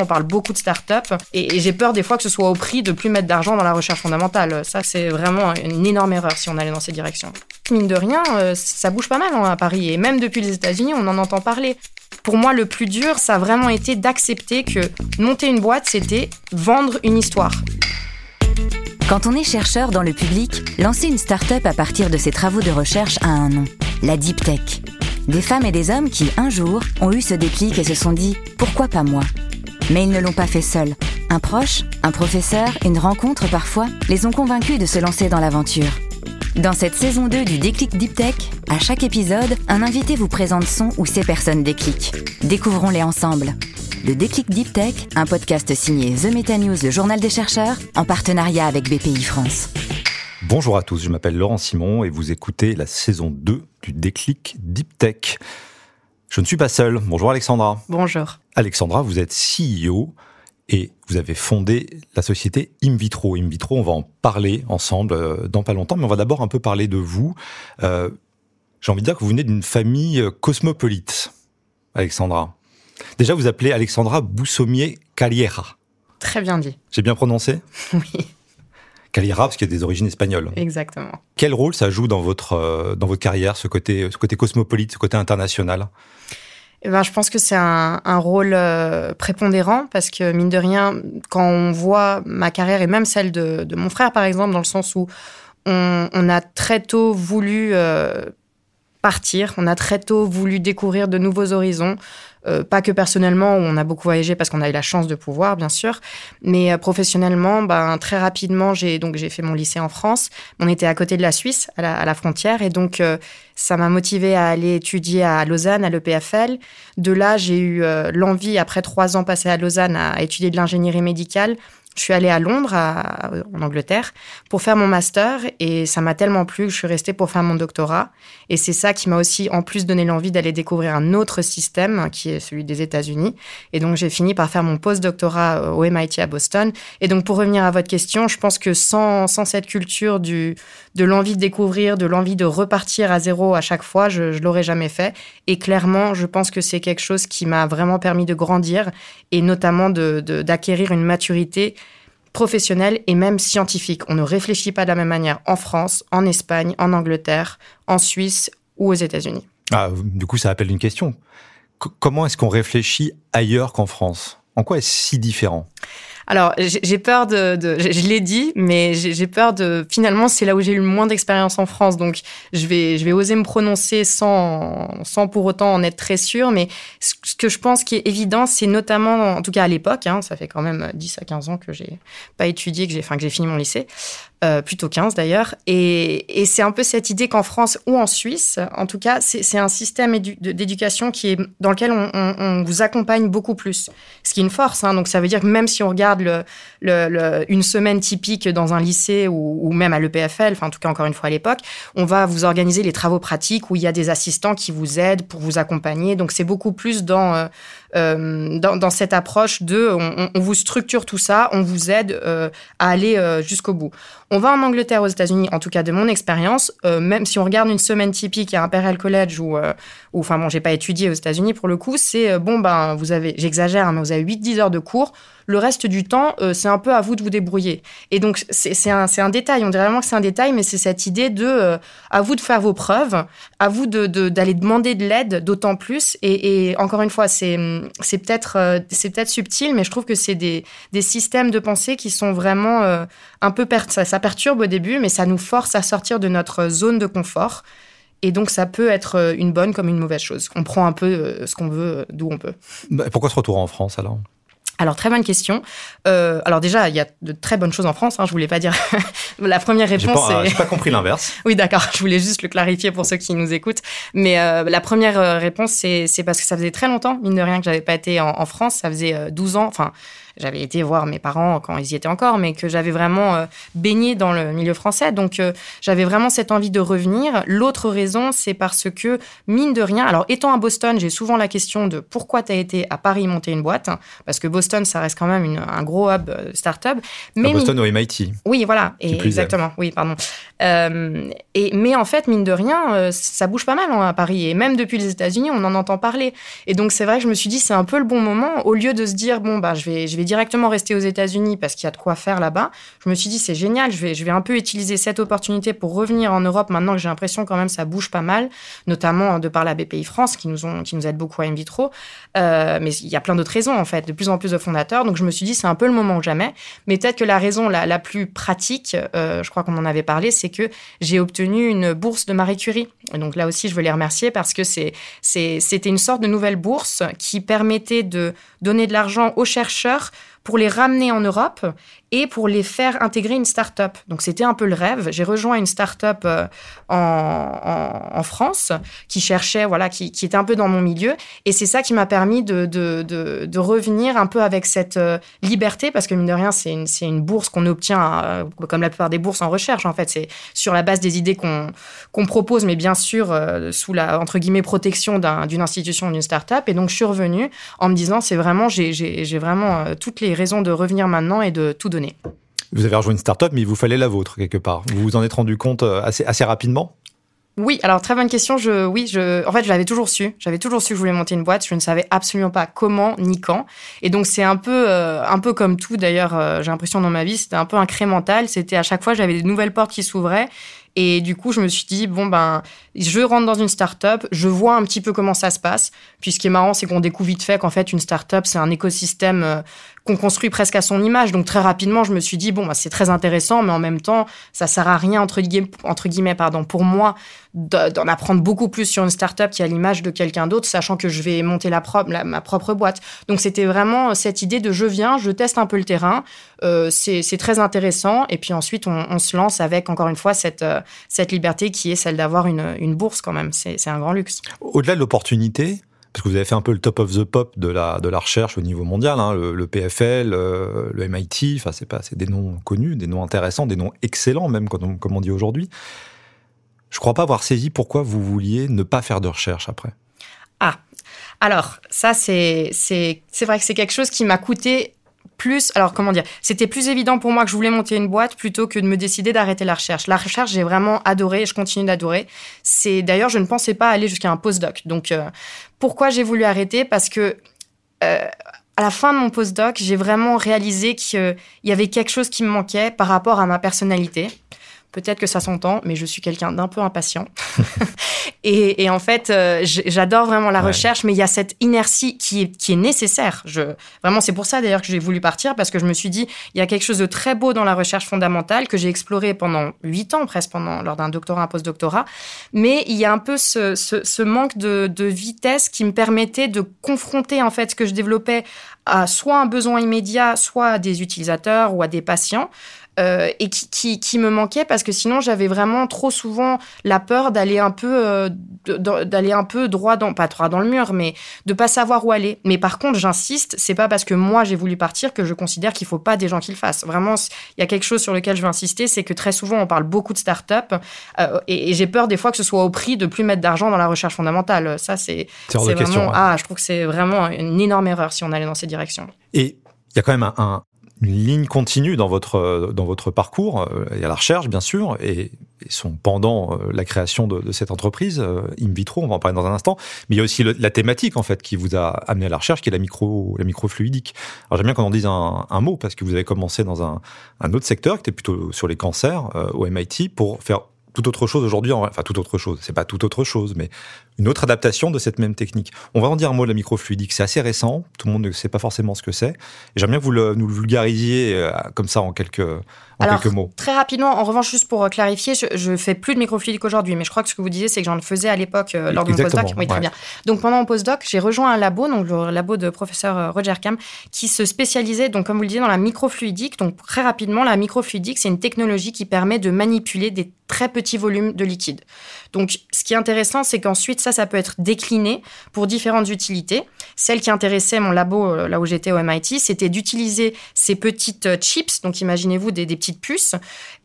On parle beaucoup de start-up et, j'ai peur des fois que ce soit au prix de plus mettre d'argent dans la recherche fondamentale. Ça, c'est vraiment une énorme erreur si on allait dans cette direction. Mine de rien, euh, ça bouge pas mal hein, à Paris et même depuis les États-Unis, on en entend parler. Pour moi, le plus dur, ça a vraiment été d'accepter que monter une boîte, c'était vendre une histoire. Quand on est chercheur dans le public, lancer une start-up à partir de ses travaux de recherche a un nom, la Deep Tech. Des femmes et des hommes qui, un jour, ont eu ce déclic et se sont dit pourquoi pas moi? Mais ils ne l'ont pas fait seuls. Un proche, un professeur, une rencontre parfois, les ont convaincus de se lancer dans l'aventure. Dans cette saison 2 du Déclic Deep Tech, à chaque épisode, un invité vous présente son ou ses personnes déclic. Découvrons-les ensemble. Le Déclic Deep Tech, un podcast signé The Meta News, le journal des chercheurs, en partenariat avec BPI France. Bonjour à tous, je m'appelle Laurent Simon et vous écoutez la saison 2 du Déclic Deep Tech. Je ne suis pas seul. Bonjour Alexandra. Bonjour. Alexandra, vous êtes CEO et vous avez fondé la société InVitro. InVitro, on va en parler ensemble euh, dans pas longtemps, mais on va d'abord un peu parler de vous. Euh, j'ai envie de dire que vous venez d'une famille euh, cosmopolite, Alexandra. Déjà, vous appelez Alexandra Boussommier Caliera. Très bien dit. J'ai bien prononcé? Oui. Caliera, parce qu'il y a des origines espagnoles. Exactement. Quel rôle ça joue dans votre, dans votre carrière, ce côté, ce côté cosmopolite, ce côté international? Eh ben, je pense que c'est un, un, rôle euh, prépondérant parce que, mine de rien, quand on voit ma carrière et même celle de, de mon frère, par exemple, dans le sens où on, on a très tôt voulu euh, partir, on a très tôt voulu découvrir de nouveaux horizons, euh, pas que personnellement, où on a beaucoup voyagé parce qu'on a eu la chance de pouvoir, bien sûr, mais euh, professionnellement, ben, très rapidement, j'ai donc j'ai fait mon lycée en France. On était à côté de la Suisse, à la, à la frontière, et donc euh, ça m'a motivé à aller étudier à Lausanne, à l'EPFL. De là, j'ai eu l'envie, après trois ans passés à Lausanne, à étudier de l'ingénierie médicale je suis allée à Londres, en Angleterre, pour faire mon master et ça m'a tellement plu que je suis restée pour faire mon doctorat. Et c'est ça qui m'a aussi, en plus, donné l'envie d'aller découvrir un autre système qui est celui des États-Unis. Et donc, j'ai fini par faire mon post-doctorat euh, au MIT à Boston. Et donc, pour revenir à votre question, je pense que sans, sans cette culture du, de l'envie de découvrir, de l'envie de repartir à zéro à chaque fois, je ne l'aurais jamais fait. Et clairement, je pense que c'est quelque chose qui m'a vraiment permis de grandir et notamment d'acquérir de, une maturité professionnelle et même scientifique. On ne réfléchit pas de la même manière en France, en Espagne, en Angleterre, en Suisse ou aux États-Unis. Ah, du coup, ça appelle une question. comment est-ce qu'on réfléchit ailleurs qu'en France? En quoi est-ce si différent? Alors, j'ai peur de, de, je l'ai dit, mais j'ai peur de. Finalement, c'est là où j'ai eu le moins d'expérience en France, donc je vais, je vais oser me prononcer sans, sans pour autant en être très sûr. Mais ce que je pense qui est évident, c'est notamment, en tout cas à l'époque, hein, ça fait quand même 10 à 15 ans que j'ai pas étudié, que j'ai, enfin que j'ai fini mon lycée. Euh, plutôt 15 d'ailleurs. Et, et c'est un peu cette idée qu'en France ou en Suisse, en tout cas, c'est un système d'éducation qui est dans lequel on, on, on, vous accompagne beaucoup plus. Ce qui est une force. Hein. Donc ça veut dire que même si on regarde le, le, une semaine typique dans un lycée ou, ou même à l'EPFL, enfin en tout cas encore une fois à l'époque, on va vous organiser les travaux pratiques où il y a des assistants qui vous aident pour vous accompagner. Donc c'est beaucoup plus dans euh, euh, dans, dans, cette approche de on, on, vous structure tout ça, on vous aide euh, à aller euh, jusqu'au bout. On va en Angleterre, aux États-Unis, en tout cas de mon expérience, euh, même si on regarde une semaine typique à Imperial College ou, ou enfin bon, j'ai pas étudié aux États-Unis pour le coup, c'est bon ben vous avez, j'exagère, hein, mais vous avez 8-10 heures de cours. Le reste du temps, c'est un peu à vous de vous débrouiller. Et donc c'est un, détail, on dirait vraiment que c'est un détail, mais c'est cette idée de à vous de faire vos preuves, à vous d'aller de, demander de l'aide, d'autant plus. Et, encore une fois, c'est c'est peut-être euh, c'est peut-être subtil, mais je trouve que c'est des, systèmes de pensée qui sont vraiment euh, un peu ça, ça perturbe au début, mais ça nous force à sortir de notre zone de confort. Et donc, ça peut être euh, une bonne comme une mauvaise chose. On prend un peu ce qu'on veut, d'où on peut. Bah, pourquoi se retourner en France alors? Alors très bonne question. Euh, alors déjà, il y a de très bonnes choses en France. Hein, je voulais pas dire la première réponse. J'ai pas, pas compris l'inverse. oui, d'accord. Je voulais juste le clarifier pour ceux qui nous écoutent. Mais euh, la première euh, réponse, c'est parce que ça faisait très longtemps, mine de rien, que j'avais pas été en, en France. Ça faisait 12 ans. Enfin, j'avais été voir mes parents quand ils y étaient encore, mais que j'avais vraiment baigné dans le milieu français. Donc, j'avais vraiment cette envie de revenir. L'autre raison, c'est parce que, mine de rien, alors étant à Boston, j'ai souvent la question de pourquoi tu as été à Paris monter une boîte, hein, parce que Boston, ça reste quand même un gros hub startup. Mais à Boston au MIT. Oui, voilà, exactement. Oui, pardon. et, mais en fait, mine de rien, ça bouge pas mal hein, à Paris. Et même depuis les États-Unis, on en entend parler. Et donc, c'est vrai que je me suis dit, c'est un peu le bon moment. Au lieu de se dire, bon, bah, je vais, je vais directement rester aux États-Unis parce qu'il y a de quoi faire là-bas, je me suis dit, c'est génial. Je vais, un peu utiliser cette opportunité pour revenir en Europe maintenant que j'ai l'impression quand même ça bouge pas mal, notamment de par la BPI France qui nous, aide beaucoup à in vitro. Euh, mais il y a plein d'autres raisons, en fait, de plus en plus de fondateurs. Donc, je me suis dit, c'est un peu le moment ou jamais. Mais peut-être que la raison la, plus pratique, euh, je crois qu'on en avait parlé, c'est que j'ai obtenu une bourse de Marie Curie. Donc là aussi, je veux les remercier parce que c'était une sorte de nouvelle bourse qui permettait de donner de l'argent aux chercheurs pour les ramener en Europe et pour les faire intégrer une start-up. Donc c'était un peu le rêve. J'ai rejoint une start-up euh, en, France qui cherchait, voilà, qui, était un peu dans mon milieu. Et c'est ça qui m'a permis de, revenir un peu avec cette euh, liberté, parce que mine de rien, c'est une, bourse qu'on obtient, euh, comme la plupart des bourses en recherche, en fait. C'est sur la base des idées qu'on propose, mais bien sûr sous la, entre guillemets, protection d'une institution, d'une start-up. Et donc je suis revenue en me disant, c'est vraiment, j'ai vraiment toutes les raisons de revenir maintenant et de tout donner vous avez rejoint une start-up, mais il vous fallait la vôtre quelque part. Vous vous en êtes rendu compte euh, assez, assez rapidement? Oui, alors très bonne question. Je, oui, je, en fait, je l'avais toujours su. J'avais toujours su que je voulais monter une boîte. Je ne savais absolument pas comment ni quand. Et donc c'est un peu, euh, un peu comme tout. D'ailleurs, euh, j'ai l'impression dans ma vie, c'était un peu incrémental. C'était à chaque fois, j'avais des nouvelles portes qui s'ouvraient. Et du coup, je me suis dit bon ben, je rentre dans une start-up, je vois un petit peu comment ça se passe. Puis ce qui est marrant, c'est qu'on découvre vite fait qu'en fait, une start-up, c'est un écosystème qu'on construit presque à son image. Donc très rapidement, je me suis dit bon, bah, c'est très intéressant, mais en même temps, ça sert à rien entre guillemets, pardon, pour moi d'en apprendre beaucoup plus sur une startup qui a l'image de quelqu'un d'autre, sachant que je vais monter la, ma propre boîte. Donc c'était vraiment cette idée de je viens, je teste un peu le terrain, euh, c'est très intéressant, et puis ensuite on, se lance avec encore une fois cette, euh, liberté qui est celle d'avoir une bourse quand même. C'est un grand luxe. Au-delà de l'opportunité, parce que vous avez fait un peu le top of the pop de la, de la recherche au niveau mondial, hein, le, PFL, euh, le MIT, enfin c'est pas, c'est des noms connus, des noms intéressants, des noms excellents même comme on, dit aujourd'hui. Je crois pas avoir saisi pourquoi vous vouliez ne pas faire de recherche après. Ah, alors ça c'est c'est vrai que c'est quelque chose qui m'a coûté plus, alors comment dire, c'était plus évident pour moi que je voulais monter une boîte plutôt que de me décider d'arrêter la recherche. La recherche, j'ai vraiment adoré et je continue d'adorer. C'est d'ailleurs, je ne pensais pas aller jusqu'à un postdoc. Donc, euh, pourquoi j'ai voulu arrêter? Parce que euh, à la fin de mon postdoc, j'ai vraiment réalisé qu'il y avait quelque chose qui me manquait par rapport à ma personnalité. Peut-être que ça s'entend, mais je suis quelqu'un d'un peu impatient. et, en fait, euh, j'adore vraiment la recherche, mais il y a cette inertie qui est, qui est nécessaire. Je, vraiment, c'est pour ça d'ailleurs que j'ai voulu partir, parce que je me suis dit, il y a quelque chose de très beau dans la recherche fondamentale que j'ai exploré pendant huit ans, presque pendant, lors d'un doctorat, un post-doctorat. Mais il y a un peu ce, ce, manque de, de vitesse qui me permettait de confronter en fait ce que je développais à soit un besoin immédiat, soit à des utilisateurs ou à des patients. Euh, et qui, qui, qui, me manquait parce que sinon j'avais vraiment trop souvent la peur d'aller un peu euh, d'aller un peu droit dans pas droit dans le mur mais de pas savoir où aller. Mais par contre j'insiste c'est pas parce que moi j'ai voulu partir que je considère qu'il faut pas des gens qui le fassent. Vraiment il y a quelque chose sur lequel je veux insister c'est que très souvent on parle beaucoup de start-up euh, et, j'ai peur des fois que ce soit au prix de plus mettre d'argent dans la recherche fondamentale. Ça c'est vraiment question, ah je trouve que c'est vraiment une énorme erreur si on allait dans ces directions. Et il y a quand même un, une ligne continue dans votre dans votre parcours. Euh, y a la recherche, bien sûr, et, son pendant euh, la création de, cette entreprise, euh, in vitro. On va en parler dans un instant. Mais il y a aussi la thématique en fait qui vous a amené à la recherche, qui est la micro la microfluidique. Alors j'aime bien qu'on en dise un, un, mot parce que vous avez commencé dans un, un autre secteur qui était plutôt sur les cancers au MIT pour faire tout autre chose aujourd'hui, enfin tout autre chose, c'est pas tout autre chose, mais une autre adaptation de cette même technique. On va en dire un mot de la microfluidique, c'est assez récent, tout le monde ne sait pas forcément ce que c'est. J'aimerais bien que vous le, nous le vulgarisiez euh, comme ça en quelques, alors, quelques mots. Très rapidement, en revanche, juste pour euh, clarifier, je, ne fais plus de microfluidique aujourd'hui, mais je crois que ce que vous disiez, c'est que j'en le faisais à l'époque euh, lors de mon postdoc. Oui, très bien. Donc pendant mon postdoc, j'ai rejoint un labo, donc le labo de professeur Roger Cam, qui se spécialisait, donc comme vous le disiez, dans la microfluidique. Donc très rapidement, la microfluidique, c'est une technologie qui permet de manipuler des très petits volumes de liquide. Donc, ce qui est intéressant, c'est qu'ensuite, ça, ça peut être décliné pour différentes utilités. Celle qui intéressait mon labo, euh, là où j'étais au MIT, c'était d'utiliser ces petites euh, chips, donc imaginez-vous des, petites puces,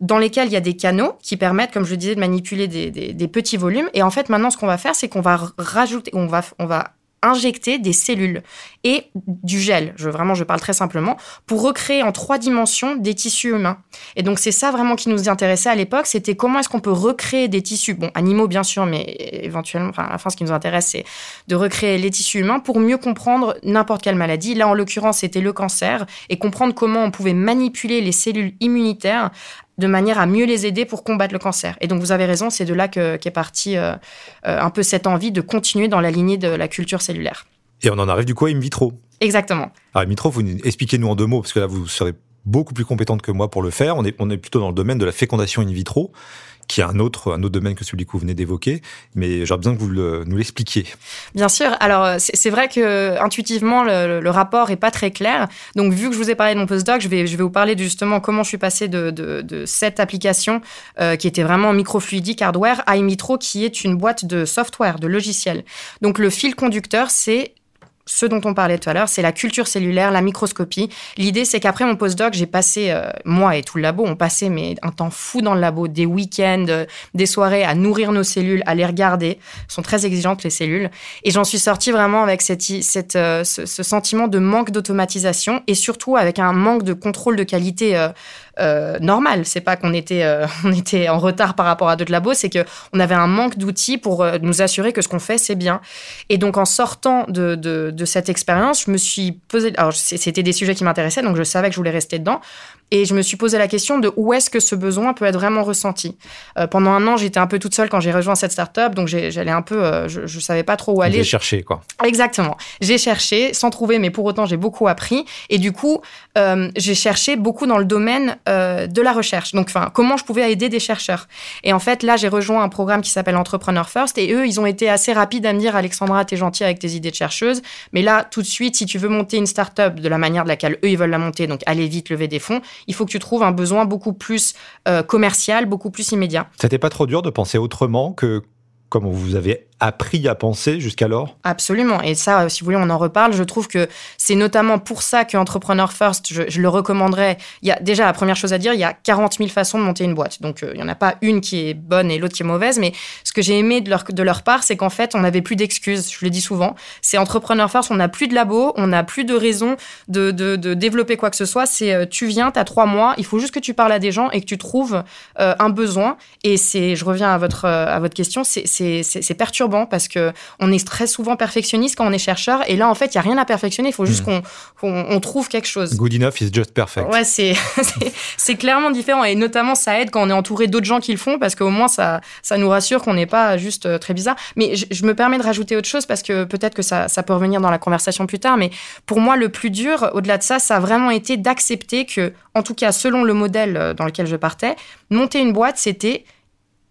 dans lesquelles il y a des canaux qui permettent, comme je le disais, de manipuler des, des petits volumes. Et en fait, maintenant, ce qu'on va faire, c'est qu'on va rajouter, on va, on va injecter des cellules et du gel, je, vraiment je parle très simplement, pour recréer en trois dimensions des tissus humains. Et donc c'est ça vraiment qui nous intéressait à l'époque, c'était comment est-ce qu'on peut recréer des tissus, bon animaux bien sûr, mais éventuellement, enfin à la fin ce qui nous intéresse c'est de recréer les tissus humains pour mieux comprendre n'importe quelle maladie. Là en l'occurrence c'était le cancer et comprendre comment on pouvait manipuler les cellules immunitaires de manière à mieux les aider pour combattre le cancer. Et donc vous avez raison, c'est de là qu'est partie euh, euh, un peu cette envie de continuer dans la lignée de la culture cellulaire. Et on en arrive du coup à in vitro. Exactement. Alors in vitro, vous expliquez-nous en deux mots, parce que là vous serez beaucoup plus compétente que moi pour le faire. On est, on est plutôt dans le domaine de la fécondation in vitro qui est un autre, un autre domaine que celui que vous venez d'évoquer, mais j'aurais besoin que vous nous l'expliquiez. Bien sûr. Alors, c'est vrai que intuitivement, le, rapport est pas très clair. Donc, vu que je vous ai parlé de mon postdoc, je vais, je vais vous parler justement comment je suis passé de, de, cette application euh, qui était vraiment microfluidique hardware à Imitro, qui est une boîte de software, de logiciel. Donc, le fil conducteur, c'est ce dont on parlait tout à l'heure, c'est la culture cellulaire, la microscopie. L'idée, c'est qu'après mon postdoc, j'ai passé, euh, moi et tout le labo, on passait mais, un temps fou dans le labo, des week-ends, euh, des soirées à nourrir nos cellules, à les regarder. Elles sont très exigeantes, les cellules. Et j'en suis sortie vraiment avec cette, cette, euh, ce, sentiment de manque d'automatisation et surtout avec un manque de contrôle de qualité euh, normal. C'est pas qu'on était, euh, on était en retard par rapport à d'autres labos, c'est qu'on avait un manque d'outils pour euh, nous assurer que ce qu'on fait, c'est bien. Et donc, en sortant de, de, de cette expérience, je me suis posé. Alors, c'était des sujets qui m'intéressaient, donc je savais que je voulais rester dedans. Et je me suis posé la question de où est-ce que ce besoin peut être vraiment ressenti. Euh, pendant un an, j'étais un peu toute seule quand j'ai rejoint cette startup, donc j'allais un peu, euh, je, je savais pas trop où aller. J'ai cherché quoi. Exactement. J'ai cherché sans trouver, mais pour autant j'ai beaucoup appris. Et du coup, euh, j'ai cherché beaucoup dans le domaine de la recherche. Donc, enfin, comment je pouvais aider des chercheurs. Et en fait, là, j'ai rejoint un programme qui s'appelle Entrepreneur First, et eux, ils ont été assez rapides à me dire, Alexandra, t'es gentille avec tes idées de chercheuse, mais là, tout de suite, si tu veux monter une startup de la manière de laquelle eux ils veulent la monter, donc aller vite, lever des fonds, il faut que tu trouves un besoin beaucoup plus euh, commercial, beaucoup plus immédiat. C'était pas trop dur de penser autrement que comme vous avez appris à penser jusqu'alors? Absolument. Et ça, si vous voulez, on en reparle. Je trouve que c'est notamment pour ça que Entrepreneur First, je, le recommanderais. Il y a déjà la première chose à dire, il y a 40 000 façons de monter une boîte. Donc, euh, il n'y en a pas une qui est bonne et l'autre qui est mauvaise. Mais ce que j'ai aimé de leur, de leur part, c'est qu'en fait, on n'avait plus d'excuses. Je le dis souvent. C'est Entrepreneur First, on n'a plus de labo, on n'a plus de raison de, de, de, développer quoi que ce soit. C'est euh, tu viens, tu as trois mois, il faut juste que tu parles à des gens et que tu trouves euh, un besoin. Et c'est, je reviens à votre, à votre question, c'est perturbant parce que on est très souvent perfectionniste quand on est chercheur et là en fait il y a rien à perfectionner, il faut juste hmm. qu'on trouve quelque chose. Good enough is just perfect. Ouais, c'est clairement différent et notamment ça aide quand on est entouré d'autres gens qui le font parce qu'au moins ça ça nous rassure qu'on n'est pas juste euh, très bizarre. Mais je, me permets de rajouter autre chose parce que peut-être que ça ça peut revenir dans la conversation plus tard, mais pour moi le plus dur au-delà de ça, ça a vraiment été d'accepter que en tout cas selon le modèle euh, dans lequel je partais, monter une boîte c'était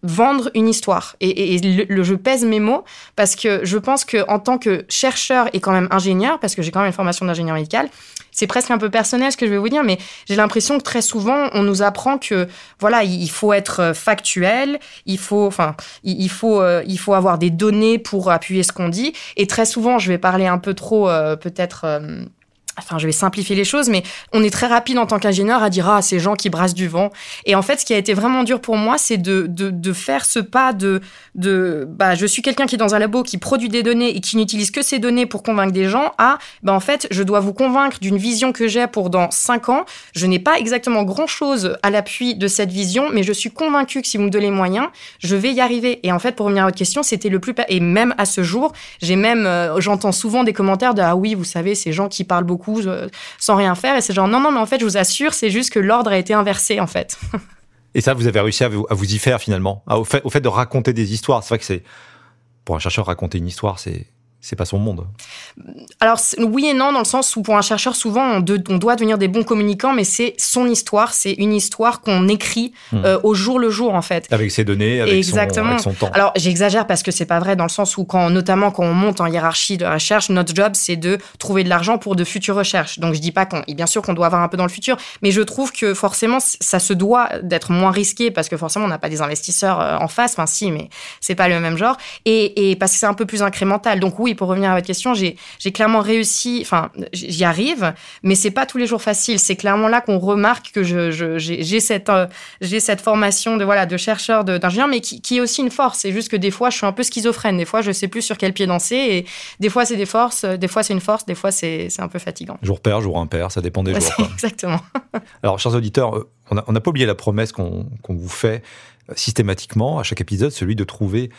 vendre une histoire. Et, le, je pèse mes mots parce que je pense que en tant que chercheur et quand même ingénieur, parce que j'ai quand même une formation d'ingénieur médical, c'est presque un peu personnel ce que je vais vous dire, mais j'ai l'impression que très souvent on nous apprend que voilà, il faut être euh, factuel, il faut, enfin, il faut, euh, il faut avoir des données pour appuyer ce qu'on dit. Et très souvent, je vais parler un peu trop, euh, peut-être Enfin, je vais simplifier les choses, mais on est très rapide en tant qu'ingénieur à dire ah ces gens qui brassent du vent. Et en fait, ce qui a été vraiment dur pour moi, c'est de, de, de, faire ce pas de de bah je suis quelqu'un qui est dans un labo qui produit des données et qui n'utilise que ces données pour convaincre des gens. À bah en fait, je dois vous convaincre d'une vision que j'ai pour dans cinq ans. Je n'ai pas exactement grand chose à l'appui de cette vision, mais je suis convaincu que si vous me donnez les moyens, je vais y arriver. Et en fait, pour revenir à votre question, c'était le plus et même à ce jour, j'ai même euh, j'entends souvent des commentaires de ah oui, vous savez, ces gens qui parlent beaucoup sans rien faire. Et c'est genre, non, non, mais en fait, je vous assure, c'est juste que l'ordre a été inversé, en fait. et ça, vous avez réussi à vous, y faire finalement, au, fait, au fait de raconter des histoires. C'est vrai que c'est, pour un chercheur, raconter une histoire, c'est c'est pas son monde. Alors oui et non, dans le sens où pour un chercheur, souvent, on, doit devenir des bons communicants, mais c'est son histoire, c'est une histoire qu'on écrit hmm. euh, au jour le jour, en fait. Avec ses données, avec, Son, temps. Alors j'exagère parce que c'est pas vrai, dans le sens où, quand, notamment quand on monte en hiérarchie de recherche, notre job, c'est de trouver de l'argent pour de futures recherches. Donc je dis pas qu'on, bien sûr qu'on doit avoir un peu dans le futur, mais je trouve que forcément, ça se doit d'être moins risqué parce que forcément, on n'a pas des investisseurs euh, en face, enfin si, mais c'est pas le même genre, et, et parce que c'est un peu plus incrémental. Donc oui, pour revenir à votre question, j'ai clairement réussi, enfin, j'y arrive, mais c'est pas tous les jours facile. C'est clairement là qu'on remarque que j'ai cette, euh, cette formation de, voilà, de chercheur, d'ingénieur, mais qui, est aussi une force. C'est juste que des fois, je suis un peu schizophrène. Des fois, je sais plus sur quel pied danser. Et des fois, c'est des forces, des fois, c'est une force, des fois, c'est un peu fatigant. Jour pair, jour impair, ça dépend des jours. Exactement. Alors, chers auditeurs, euh, on n'a pas oublié la promesse qu'on vous fait euh, systématiquement à chaque épisode, celui de trouver euh,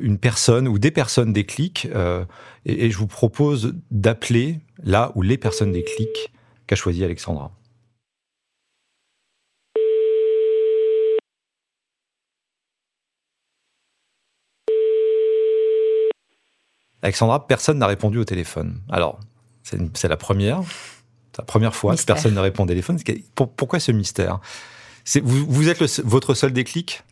une personne ou des personnes déclic. Euh, et, je vous propose d'appeler là où les personnes déclic qu'a choisi Alexandra. Alexandra, personne n'a répondu au téléphone. Alors, c'est la première, la première fois que personne ne répond au téléphone. Pourquoi ce mystère? Vous, vous, êtes votre seul déclic?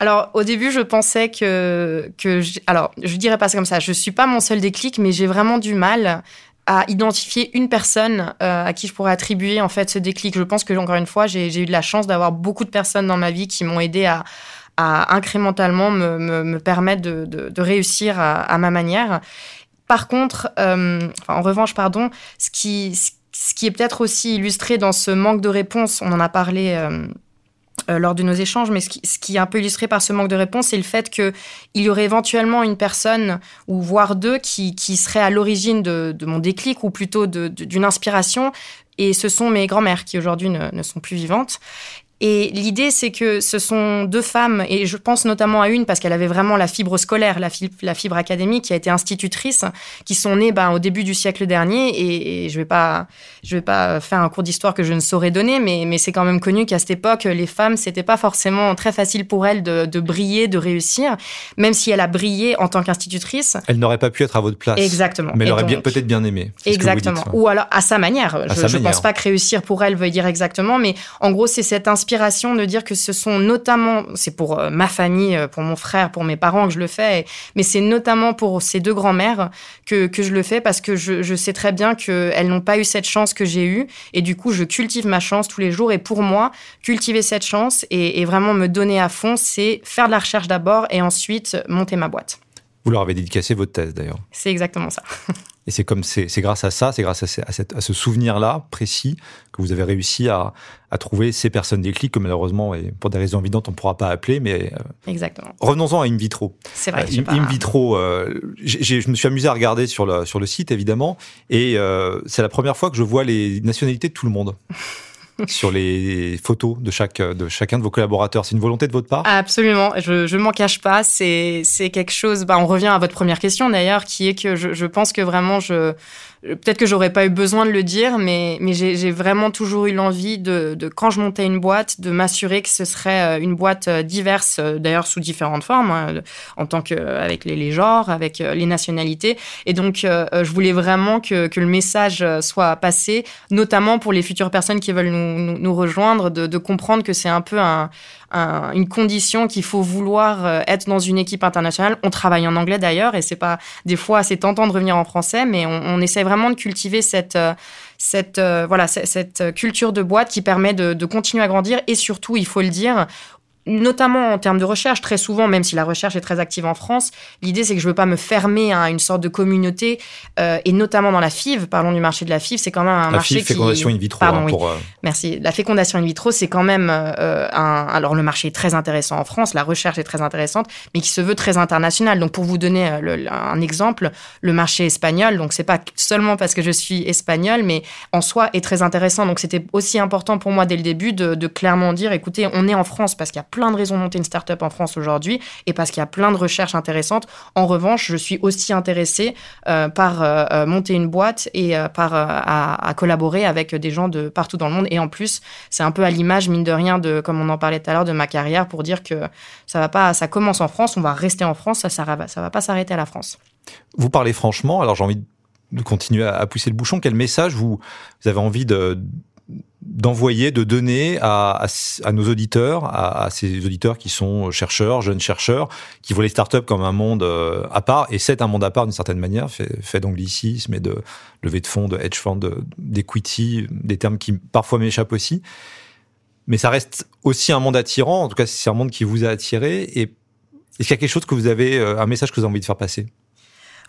Alors, au début, je pensais que, que alors, je dirais pas ça comme ça. Je suis pas mon seul déclic, mais j'ai vraiment du mal à identifier une personne euh, à qui je pourrais attribuer en fait ce déclic. Je pense que encore une fois, j'ai eu de la chance d'avoir beaucoup de personnes dans ma vie qui m'ont aidé à, à incrémentalement me, me, permettre de, de, réussir à, ma manière. Par contre, euh, en revanche, pardon, ce qui, ce qui est peut-être aussi illustré dans ce manque de réponse, on en a parlé. Euh, lors de nos échanges, mais ce qui, est un peu illustré par ce manque de réponse, c'est le fait qu'il y aurait éventuellement une personne, ou voire deux, qui, qui serait à l'origine de, mon déclic, ou plutôt d'une inspiration, et ce sont mes grands-mères qui aujourd'hui ne, sont plus vivantes. Et l'idée, c'est que ce sont deux femmes, et je pense notamment à une parce qu'elle avait vraiment la fibre scolaire, la, la, fibre académique, qui a été institutrice, qui sont nées ben, au début du siècle dernier. Et, je ne vais, pas, je vais pas faire un cours d'histoire que je ne saurais donner, mais, mais c'est quand même connu qu'à cette époque, les femmes, c'était pas forcément très facile pour elles de, de, briller, de réussir, même si elle a brillé en tant qu'institutrice. Elle n'aurait pas pu être à votre place. Exactement. Mais elle aurait peut-être bien aimé. Exactement. Ou alors à sa manière. je ne pense pas que réussir pour elle veuille dire exactement, mais en gros, c'est cette inspiration de dire que ce sont notamment, c'est pour euh, ma famille, euh, pour mon frère, pour mes parents que je le fais, mais c'est notamment pour ces deux grands-mères que, que je le fais parce que je, je sais très bien qu'elles n'ont pas eu cette chance que j'ai eue. Et du coup, je cultive ma chance tous les jours. Et pour moi, cultiver cette chance et, et vraiment me donner à fond, c'est faire de la recherche d'abord et ensuite monter ma boîte. Vous leur avez dédicacé votre thèse d'ailleurs. C'est exactement ça. Et c'est comme c'est grâce à ça, c'est grâce à, à, ce souvenir-là précis que vous avez réussi à, à trouver ces personnes déclics que malheureusement, et pour des raisons évidentes, on ne pourra pas appeler. Mais euh, exactement. Revenons-en à In vitro. C'est vrai. Euh, in, vitro. Euh, je me suis amusé à regarder sur le sur le site évidemment, et euh, c'est la première fois que je vois les nationalités de tout le monde. sur les photos de, chaque, de chacun de vos collaborateurs. C'est une volonté de votre part? Absolument, je ne m'en cache pas. C'est quelque chose, bah, on revient à votre première question d'ailleurs, qui est que je, je pense que vraiment, je, peut-être que j'aurais pas eu besoin de le dire, mais, mais j'ai vraiment toujours eu l'envie de, quand je montais une boîte, de m'assurer que ce serait euh, une boîte euh, diverse, euh, d'ailleurs sous différentes formes, hein, en tant que avec les, genres, avec les nationalités. Et donc, je voulais vraiment que, que, le message soit passé, notamment pour les futures personnes qui veulent nous, nous, rejoindre, de, comprendre que c'est un peu un, une condition qu'il faut vouloir euh, être dans une équipe internationale. On travaille en anglais d'ailleurs et c'est pas des fois assez tentant de revenir en français, mais on, on essaie vraiment de cultiver cette euh, euh, cette culture de boîte qui permet de, continuer à grandir. Et surtout, il faut le dire, notamment en termes de recherche, très souvent, même si la recherche est très active en France, l'idée c'est que je veux pas me fermer à une sorte de communauté, euh, et notamment dans la FIV, parlons du marché de la FIV, c'est quand même un marché FIV, fécondation in vitro. Pardon, hein, euh, Merci. La fécondation in vitro, c'est quand même euh, un... Alors le marché est très intéressant en France, la recherche est très intéressante, mais qui se veut très international. Donc pour vous donner un exemple, le marché espagnol, donc c'est pas seulement parce que je suis espagnole, mais en soi est très intéressant. Donc c'était aussi important pour moi dès le début de, de clairement dire, écoutez, on est en France parce qu'il y a plein de raisons de monter une startup en France aujourd'hui et parce qu'il y a plein de recherches intéressantes. En revanche, je suis aussi intéressée euh, par euh, euh, monter une boîte et par à, collaborer avec des gens de partout dans le monde. Et en plus, c'est un peu à l'image, mine de rien, de comme on en parlait tout à l'heure, de ma carrière pour dire que ça va pas, ça commence en France, on va rester en France, ça, ça, va pas s'arrêter à la France. Vous parlez franchement, alors j'ai envie de continuer à, pousser le bouchon. Quel message vous avez envie de d'envoyer, de donner à, à, nos auditeurs, à, à, ces auditeurs qui sont chercheurs, jeunes chercheurs, qui voient les startups comme un monde euh, à part, et c'est un monde à part d'une certaine manière, fait, fait d'anglicisme et de levée de fonds, de hedge fund, d'equity, des termes qui parfois m'échappent aussi. Mais ça reste aussi un monde attirant, en tout cas c'est un monde qui vous a attiré, et est-ce qu'il y a quelque chose que vous avez, euh, un message que vous avez envie de faire passer?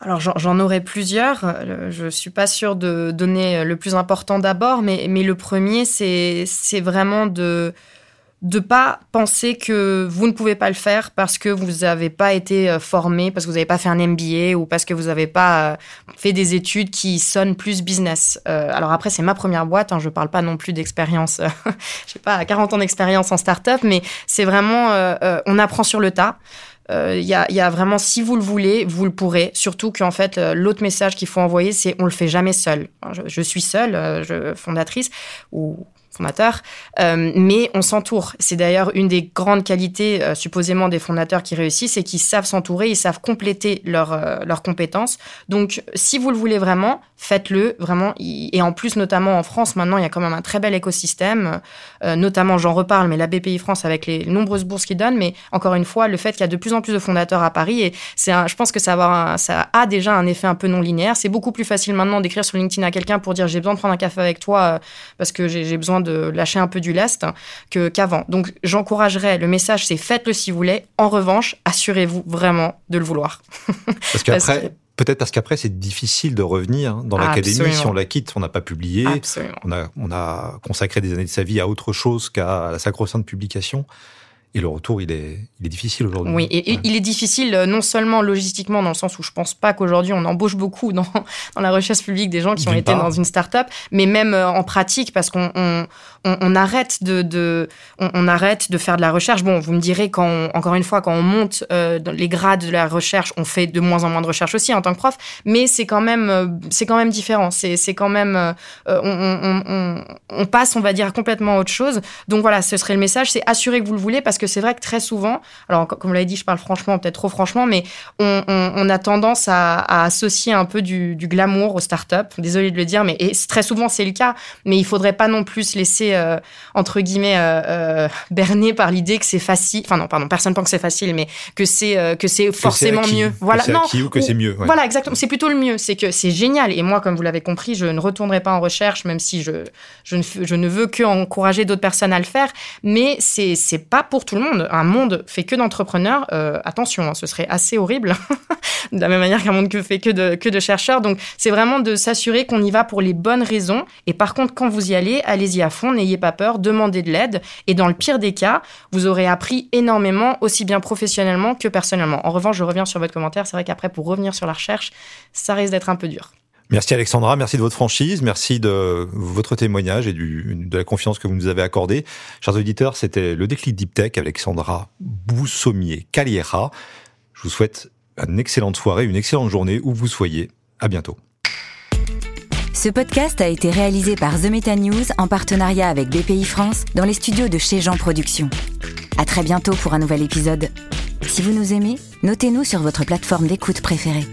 Alors j'en aurais plusieurs. Euh, je suis pas sûre de donner le plus important d'abord, mais, mais le premier, c'est vraiment de de pas penser que vous ne pouvez pas le faire parce que vous n'avez pas été euh, formé, parce que vous n'avez pas fait un MBA ou parce que vous n'avez pas euh, fait des études qui sonnent plus business. alors après, c'est ma première boîte, hein, je parle pas non plus d'expérience, je sais pas, 40 ans d'expérience en start-up, mais c'est vraiment, on apprend sur le tas. Il euh, y, a, vraiment, si vous le voulez, vous le pourrez. Surtout qu'en fait, euh, l'autre message qu'il faut envoyer, c'est on le fait jamais seul. Je, je suis seule, euh, fondatrice, ou fondateurs, euh, mais on s'entoure. C'est d'ailleurs une des grandes qualités euh, supposément des fondateurs qui réussissent, c'est qu'ils savent s'entourer, ils savent compléter euh, leurs compétences. Donc, si vous le voulez vraiment, faites-le vraiment. Et en plus, notamment en France, maintenant, il y a quand même un très bel écosystème. notamment, j'en reparle, mais la BPI France avec les nombreuses bourses qu'ils donnent. Mais encore une fois, le fait qu'il y a de plus en plus de fondateurs à Paris, et c'est, je pense que ça, ça a déjà un effet un peu non linéaire. C'est beaucoup plus facile maintenant d'écrire sur LinkedIn à quelqu'un pour dire j'ai besoin de prendre un café avec toi parce que j'ai besoin de lâcher un peu du lest que qu'avant. Donc j'encouragerais, le message c'est faites-le si vous voulez. En revanche, assurez-vous vraiment de le vouloir. Parce qu'après, peut-être parce qu'après c'est difficile de revenir dans l'académie si on la quitte, on n'a pas publié, on a, on a consacré des années de sa vie à autre chose qu'à la sacro-sainte publication. Et le retour, il est, il est difficile aujourd'hui. Oui, et, il est difficile euh, non seulement logistiquement, dans le sens où je pense pas qu'aujourd'hui on embauche beaucoup dans, dans la recherche publique des gens qui ont été dans une start-up, mais même euh, en pratique, parce qu'on on, on, arrête de, de on, arrête de faire de la recherche. Bon, vous me direz quand, encore une fois, quand on monte euh, dans les grades de la recherche, on fait de moins en moins de recherche aussi en tant que prof, mais c'est quand même, quand même différent. C'est, quand même, on, on, on, passe, on va dire, complètement à autre chose. Donc voilà, ce serait le message, c'est assurer que vous le voulez, parce que c'est vrai que très souvent, alors comme vous l'avez dit, je parle franchement, peut-être trop franchement, mais on, a tendance à, associer un peu du, glamour aux startups. Désolée de le dire, mais et très souvent c'est le cas. Mais il faudrait pas non plus se laisser euh, entre guillemets euh, euh, berner par l'idée que c'est facile. Enfin non, pardon, personne pense que c'est facile, mais que c'est que c'est forcément mieux. Voilà, non, ou que c'est mieux. Voilà, exactement. C'est plutôt le mieux. C'est que c'est génial. Et moi, comme vous l'avez compris, je ne retournerai pas en recherche, même si je je ne, je ne veux que encourager d'autres personnes à le faire. Mais c'est c'est pas pour tout le monde. Un monde fait que d'entrepreneurs, euh, attention, hein, ce serait assez horrible, de la même manière qu'un monde que fait que de, que de chercheurs. Donc, c'est vraiment de s'assurer qu'on y va pour les bonnes raisons. Et par contre, quand vous y allez, allez-y à fond, n'ayez pas peur, demandez de l'aide. Et dans le pire des cas, vous aurez appris énormément, aussi bien professionnellement que personnellement. En revanche, je reviens sur votre commentaire. C'est vrai qu'après, pour revenir sur la recherche, ça risque d'être un peu dur. Merci Alexandra, merci de votre franchise, merci de votre témoignage et de la confiance que vous nous avez accordée. Chers auditeurs, c'était le déclic Deep Tech Alexandra Boussommier-Caliera. Je vous souhaite une excellente soirée, une excellente journée où vous soyez. À bientôt. Ce podcast a été réalisé par The Meta News en partenariat avec BPI France dans les studios de chez Jean Productions. À très bientôt pour un nouvel épisode. Si vous nous aimez, notez-nous sur votre plateforme d'écoute préférée.